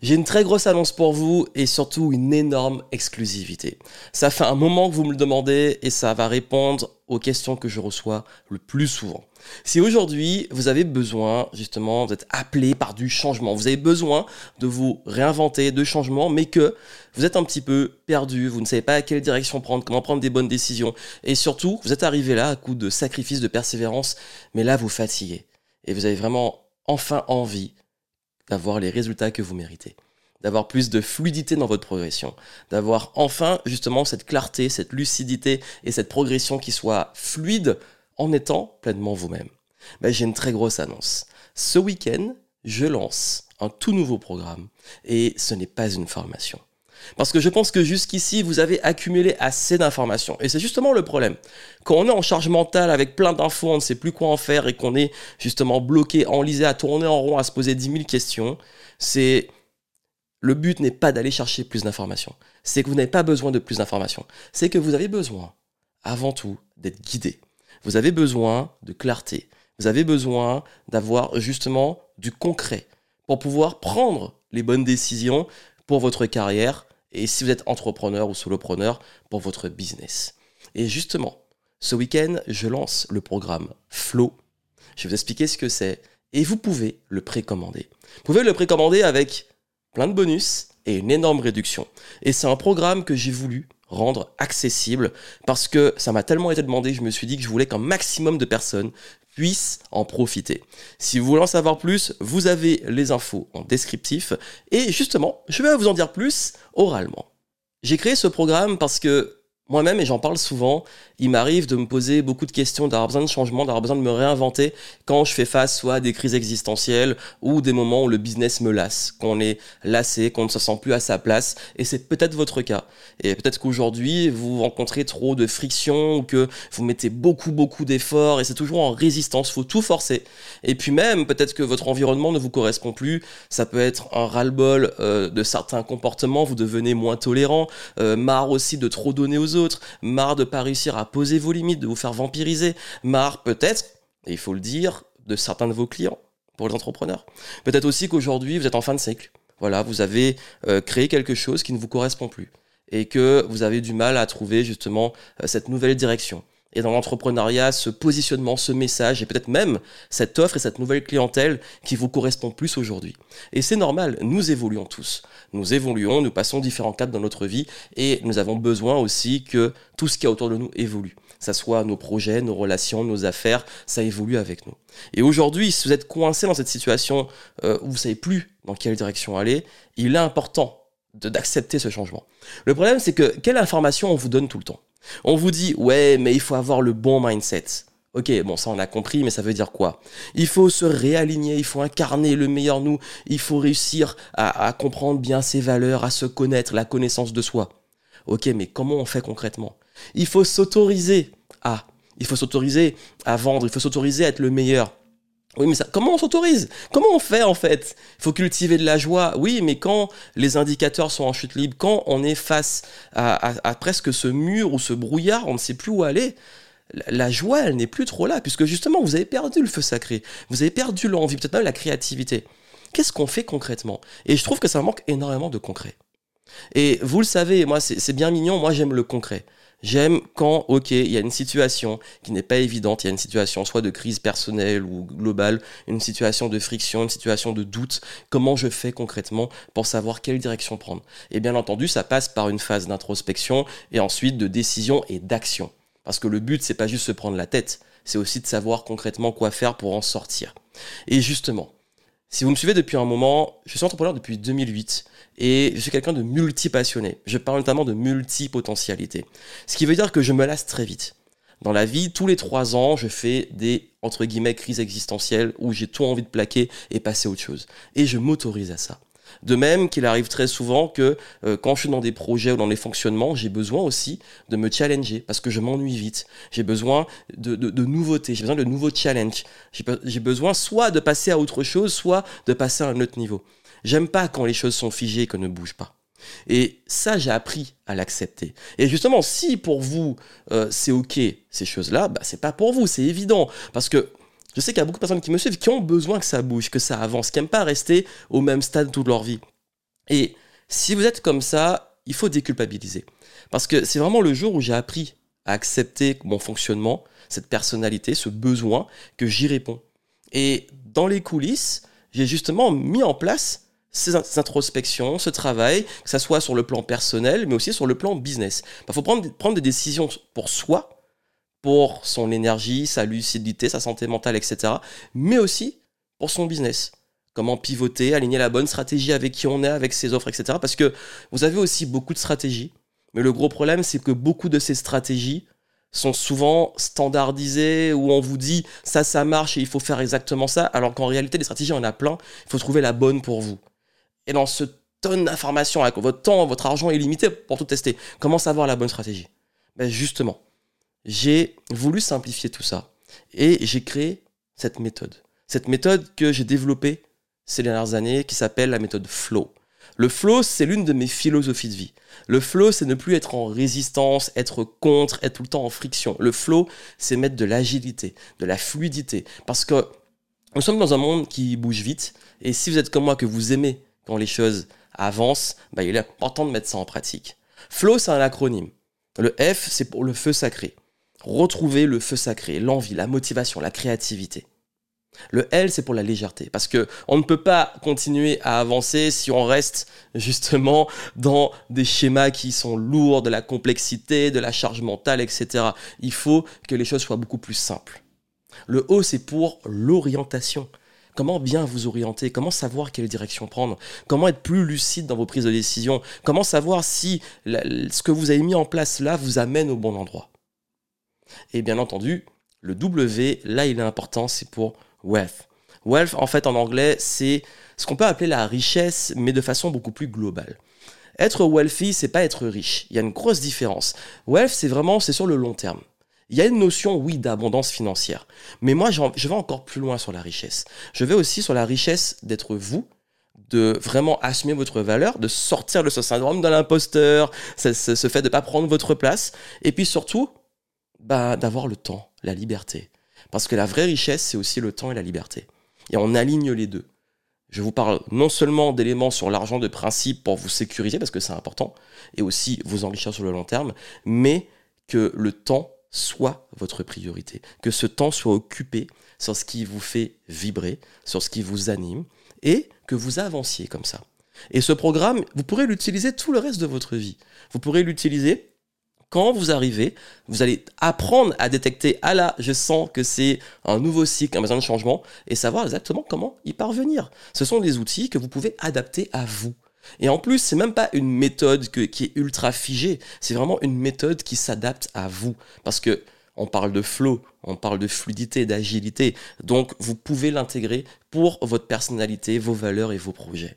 J'ai une très grosse annonce pour vous et surtout une énorme exclusivité. Ça fait un moment que vous me le demandez et ça va répondre aux questions que je reçois le plus souvent. Si aujourd'hui vous avez besoin justement d'être appelé par du changement, vous avez besoin de vous réinventer, de changement, mais que vous êtes un petit peu perdu, vous ne savez pas à quelle direction prendre, comment prendre des bonnes décisions, et surtout vous êtes arrivé là à coup de sacrifice, de persévérance, mais là vous fatiguez et vous avez vraiment enfin envie d'avoir les résultats que vous méritez, d'avoir plus de fluidité dans votre progression, d'avoir enfin justement cette clarté, cette lucidité et cette progression qui soit fluide en étant pleinement vous-même. Ben, J'ai une très grosse annonce. Ce week-end, je lance un tout nouveau programme et ce n'est pas une formation. Parce que je pense que jusqu'ici, vous avez accumulé assez d'informations. Et c'est justement le problème. Quand on est en charge mentale avec plein d'infos, on ne sait plus quoi en faire et qu'on est justement bloqué, enlisé, à tourner en rond, à se poser 10 000 questions, c'est... Le but n'est pas d'aller chercher plus d'informations. C'est que vous n'avez pas besoin de plus d'informations. C'est que vous avez besoin, avant tout, d'être guidé. Vous avez besoin de clarté. Vous avez besoin d'avoir justement du concret pour pouvoir prendre les bonnes décisions pour votre carrière, et si vous êtes entrepreneur ou solopreneur, pour votre business. Et justement, ce week-end, je lance le programme Flow. Je vais vous expliquer ce que c'est et vous pouvez le précommander. Vous pouvez le précommander avec plein de bonus et une énorme réduction. Et c'est un programme que j'ai voulu rendre accessible parce que ça m'a tellement été demandé, je me suis dit que je voulais qu'un maximum de personnes puissent en profiter. Si vous voulez en savoir plus, vous avez les infos en descriptif et justement, je vais vous en dire plus oralement. J'ai créé ce programme parce que moi-même, et j'en parle souvent, il m'arrive de me poser beaucoup de questions, d'avoir besoin de changement, d'avoir besoin de me réinventer quand je fais face soit à des crises existentielles ou des moments où le business me lasse, qu'on est lassé, qu'on ne se sent plus à sa place. Et c'est peut-être votre cas. Et peut-être qu'aujourd'hui, vous rencontrez trop de friction ou que vous mettez beaucoup, beaucoup d'efforts et c'est toujours en résistance. Faut tout forcer. Et puis même, peut-être que votre environnement ne vous correspond plus. Ça peut être un ras-le-bol euh, de certains comportements. Vous devenez moins tolérant, euh, marre aussi de trop donner aux autres marre de pas réussir à poser vos limites, de vous faire vampiriser, marre peut-être, et il faut le dire, de certains de vos clients pour les entrepreneurs. Peut-être aussi qu'aujourd'hui vous êtes en fin de cycle. Voilà, vous avez euh, créé quelque chose qui ne vous correspond plus et que vous avez du mal à trouver justement euh, cette nouvelle direction et dans l'entrepreneuriat, ce positionnement, ce message, et peut-être même cette offre et cette nouvelle clientèle qui vous correspond plus aujourd'hui. Et c'est normal, nous évoluons tous. Nous évoluons, nous passons différents cadres dans notre vie, et nous avons besoin aussi que tout ce qui est autour de nous évolue. Ça soit nos projets, nos relations, nos affaires, ça évolue avec nous. Et aujourd'hui, si vous êtes coincé dans cette situation euh, où vous savez plus dans quelle direction aller, il est important d'accepter ce changement. Le problème, c'est que quelle information on vous donne tout le temps? On vous dit, ouais, mais il faut avoir le bon mindset. Ok, bon, ça on a compris, mais ça veut dire quoi? Il faut se réaligner, il faut incarner le meilleur nous, il faut réussir à, comprendre bien ses valeurs, à se connaître, la connaissance de soi. Ok, mais comment on fait concrètement? Il faut s'autoriser à, il faut s'autoriser à vendre, il faut s'autoriser à être le meilleur. Oui, mais comment on s'autorise? Comment on fait en fait? Il faut cultiver de la joie. Oui, mais quand les indicateurs sont en chute libre, quand on est face à, presque ce mur ou ce brouillard, on ne sait plus où aller. La, joie, elle n'est plus trop là, puisque justement, vous avez perdu le feu sacré. Vous avez perdu l'envie, peut-être même la créativité. Qu'est-ce qu'on fait concrètement? Et je trouve que ça manque énormément de concret. Et vous le savez, moi, c'est bien mignon, moi j'aime le concret. J'aime quand, ok, il y a une situation qui n'est pas évidente, il y a une situation soit de crise personnelle ou globale, une situation de friction, une situation de doute, comment je fais concrètement pour savoir quelle direction prendre? Et bien entendu, ça passe par une phase d'introspection et ensuite de décision et d'action. Parce que le but, c'est pas juste se prendre la tête, c'est aussi de savoir concrètement quoi faire pour en sortir. Et justement, si vous me suivez depuis un moment, je suis entrepreneur depuis 2008 et je suis quelqu'un de multi-passionné. Je parle notamment de multi-potentialité. Ce qui veut dire que je me lasse très vite. Dans la vie, tous les trois ans, je fais des, entre guillemets, crises existentielles où j'ai tout envie de plaquer et passer à autre chose. Et je m'autorise à ça. De même qu'il arrive très souvent que euh, quand je suis dans des projets ou dans des fonctionnements, j'ai besoin aussi de me challenger parce que je m'ennuie vite. J'ai besoin de, de, nouveautés, j'ai besoin de nouveaux challenges. J'ai besoin soit de passer à autre chose, soit de passer à un autre niveau. J'aime pas quand les choses sont figées et que ne bougent pas. Et ça, j'ai appris à l'accepter. Et justement, si pour vous euh, c'est ok ces choses-là, bah, c'est pas pour vous, c'est évident, parce que je sais qu'il y a beaucoup de personnes qui me suivent qui ont besoin que ça bouge, que ça avance, qui n'aiment pas rester au même stade toute leur vie. Et si vous êtes comme ça, il faut déculpabiliser. Parce que c'est vraiment le jour où j'ai appris à accepter mon fonctionnement, cette personnalité, ce besoin, que j'y réponds. Et dans les coulisses, j'ai justement mis en place ces introspections, ce travail, que ce soit sur le plan personnel, mais aussi sur le plan business. Il bah, faut prendre des décisions pour soi, pour son énergie, sa lucidité, sa santé mentale, etc. Mais aussi pour son business. Comment pivoter, aligner la bonne stratégie avec qui on est, avec ses offres, etc. Parce que vous avez aussi beaucoup de stratégies. Mais le gros problème, c'est que beaucoup de ces stratégies sont souvent standardisées où on vous dit ça, ça marche et il faut faire exactement ça, alors qu'en réalité, les stratégies, on en a plein. Il faut trouver la bonne pour vous. Et dans ce tonne d'informations, avec votre temps, votre argent est limité pour tout tester, comment savoir la bonne stratégie? Ben Justement, j'ai voulu simplifier tout ça et j'ai créé cette méthode. Cette méthode que j'ai développée ces dernières années qui s'appelle la méthode Flow. Le flow, c'est l'une de mes philosophies de vie. Le flow, c'est ne plus être en résistance, être contre, être tout le temps en friction. Le flow, c'est mettre de l'agilité, de la fluidité. Parce que nous sommes dans un monde qui bouge vite. Et si vous êtes comme moi, que vous aimez quand les choses avancent, bah, il est important de mettre ça en pratique. Flow, c'est un acronyme. Le F, c'est pour le feu sacré. Retrouver le feu sacré, l'envie, la motivation, la créativité. Le L, c'est pour la légèreté, parce que on ne peut pas continuer à avancer si on reste justement dans des schémas qui sont lourds, de la complexité, de la charge mentale, etc. Il faut que les choses soient beaucoup plus simples. Le O, c'est pour l'orientation. Comment bien vous orienter? Comment savoir quelle direction prendre? Comment être plus lucide dans vos prises de décision? Comment savoir si ce que vous avez mis en place là vous amène au bon endroit? Et bien entendu, le W, là il est important, c'est pour wealth. Wealth, en fait, en anglais, c'est ce qu'on peut appeler la richesse, mais de façon beaucoup plus globale. Être wealthy, c'est pas être riche. Il y a une grosse différence. Wealth, c'est vraiment, c'est sur le long terme. Il y a une notion, oui, d'abondance financière. Mais moi, je vais encore plus loin sur la richesse. Je vais aussi sur la richesse d'être vous, de vraiment assumer votre valeur, de sortir de ce syndrome de l'imposteur, ce, fait de ne pas prendre votre place, et puis surtout, bah, d'avoir le temps, la liberté. Parce que la vraie richesse, c'est aussi le temps et la liberté. Et on aligne les deux. Je vous parle non seulement d'éléments sur l'argent de principe pour vous sécuriser, parce que c'est important, et aussi vous enrichir sur le long terme, mais que le temps soit votre priorité, que ce temps soit occupé sur ce qui vous fait vibrer, sur ce qui vous anime, et que vous avanciez comme ça. Et ce programme, vous pourrez l'utiliser tout le reste de votre vie. Vous pourrez l'utiliser quand vous arrivez, vous allez apprendre à détecter, ah là, je sens que c'est un nouveau cycle, un besoin de changement, et savoir exactement comment y parvenir. Ce sont des outils que vous pouvez adapter à vous. Et en plus, c'est même pas une méthode qui est ultra figée, c'est vraiment une méthode qui s'adapte à vous. Parce que on parle de flow, on parle de fluidité, d'agilité. Donc, vous pouvez l'intégrer pour votre personnalité, vos valeurs et vos projets.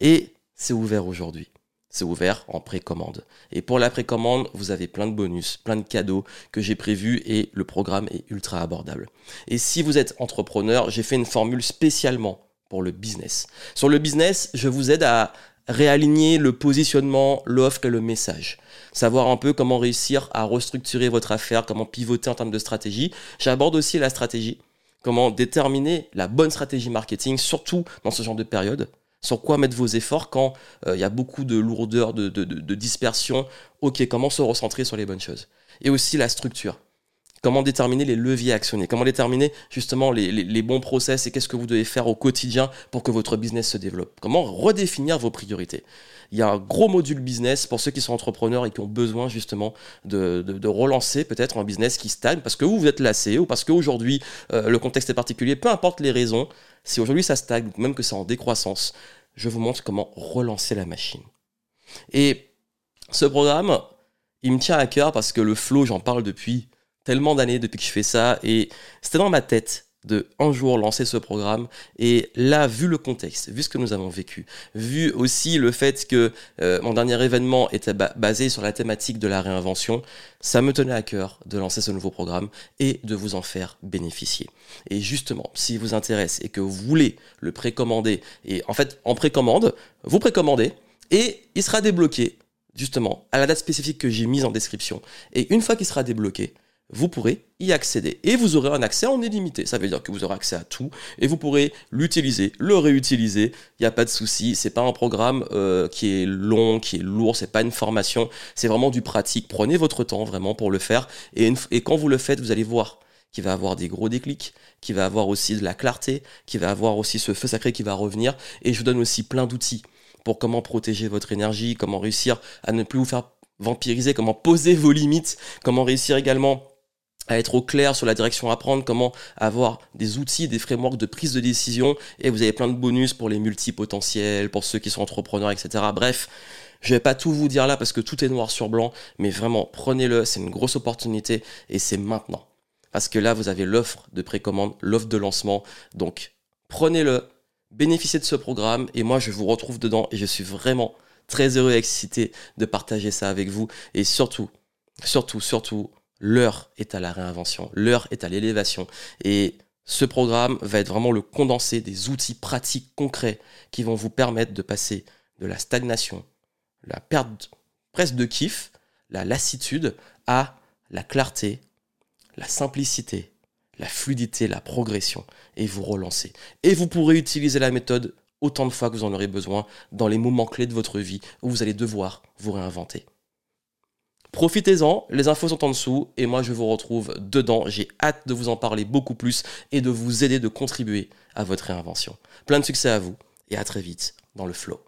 Et c'est ouvert aujourd'hui c'est ouvert en précommande. Et pour la précommande, vous avez plein de bonus, plein de cadeaux que j'ai prévus et le programme est ultra abordable. Et si vous êtes entrepreneur, j'ai fait une formule spécialement pour le business. Sur le business, je vous aide à réaligner le positionnement, l'offre et le message. Savoir un peu comment réussir à restructurer votre affaire, comment pivoter en termes de stratégie. J'aborde aussi la stratégie, comment déterminer la bonne stratégie marketing, surtout dans ce genre de période sur quoi mettre vos efforts quand euh, il y a beaucoup de lourdeur, de, dispersion? Ok, comment se recentrer sur les bonnes choses? Et aussi la structure. Comment déterminer les leviers actionnés Comment déterminer justement les, bons process et qu'est-ce que vous devez faire au quotidien pour que votre business se développe? Comment redéfinir vos priorités? Il y a un gros module business pour ceux qui sont entrepreneurs et qui ont besoin justement de, relancer peut-être un business qui stagne parce que vous, vous êtes lassé ou parce qu'aujourd'hui euh, le contexte est particulier, peu importe les raisons. Si aujourd'hui ça stagne, même que c'est en décroissance, je vous montre comment relancer la machine. Et ce programme, il me tient à cœur parce que le flow, j'en parle depuis tellement d'années depuis que je fais ça et c'était dans ma tête de un jour lancer ce programme. Et là vu le contexte vu ce que nous avons vécu vu aussi le fait que euh, mon dernier événement était basé sur la thématique de la réinvention ça me tenait à cœur de lancer ce nouveau programme et de vous en faire bénéficier. Et justement si vous intéresse et que vous voulez le précommander et en fait en précommande vous précommandez et il sera débloqué justement à la date spécifique que j'ai mise en description. Et une fois qu'il sera débloqué vous pourrez y accéder. Et vous aurez un accès en illimité. Ça veut dire que vous aurez accès à tout et vous pourrez l'utiliser, le réutiliser. Il n'y a pas de souci. C'est pas un programme euh, qui est long, qui est lourd. C'est pas une formation. C'est vraiment du pratique. Prenez votre temps vraiment pour le faire. Et, et quand vous le faites, vous allez voir qu'il va avoir des gros déclics, qu'il va avoir aussi de la clarté, qu'il va avoir aussi ce feu sacré qui va revenir. Et je vous donne aussi plein d'outils pour comment protéger votre énergie, comment réussir à ne plus vous faire vampiriser, comment poser vos limites, comment réussir également à être au clair sur la direction à prendre, comment avoir des outils, des frameworks de prise de décision, et vous avez plein de bonus pour les multipotentiels, pour ceux qui sont entrepreneurs, etc. Bref, je vais pas tout vous dire là parce que tout est noir sur blanc, mais vraiment prenez-le, c'est une grosse opportunité et c'est maintenant. Parce que là, vous avez l'offre de précommande, l'offre de lancement, donc prenez-le, bénéficiez de ce programme et moi je vous retrouve dedans et je suis vraiment très heureux et excité de partager ça avec vous et surtout, surtout, surtout, l'heure est à la réinvention, l'heure est à l'élévation. Et ce programme va être vraiment le condensé des outils pratiques concrets qui vont vous permettre de passer de la stagnation, la perte presque de kiff, la lassitude, à la clarté, la simplicité, la fluidité, la progression, et vous relancer. Et vous pourrez utiliser la méthode autant de fois que vous en aurez besoin dans les moments clés de votre vie où vous allez devoir vous réinventer. Profitez-en, les infos sont en dessous et moi je vous retrouve dedans. J'ai hâte de vous en parler beaucoup plus et de vous aider de contribuer à votre réinvention. Plein de succès à vous et à très vite dans le flow.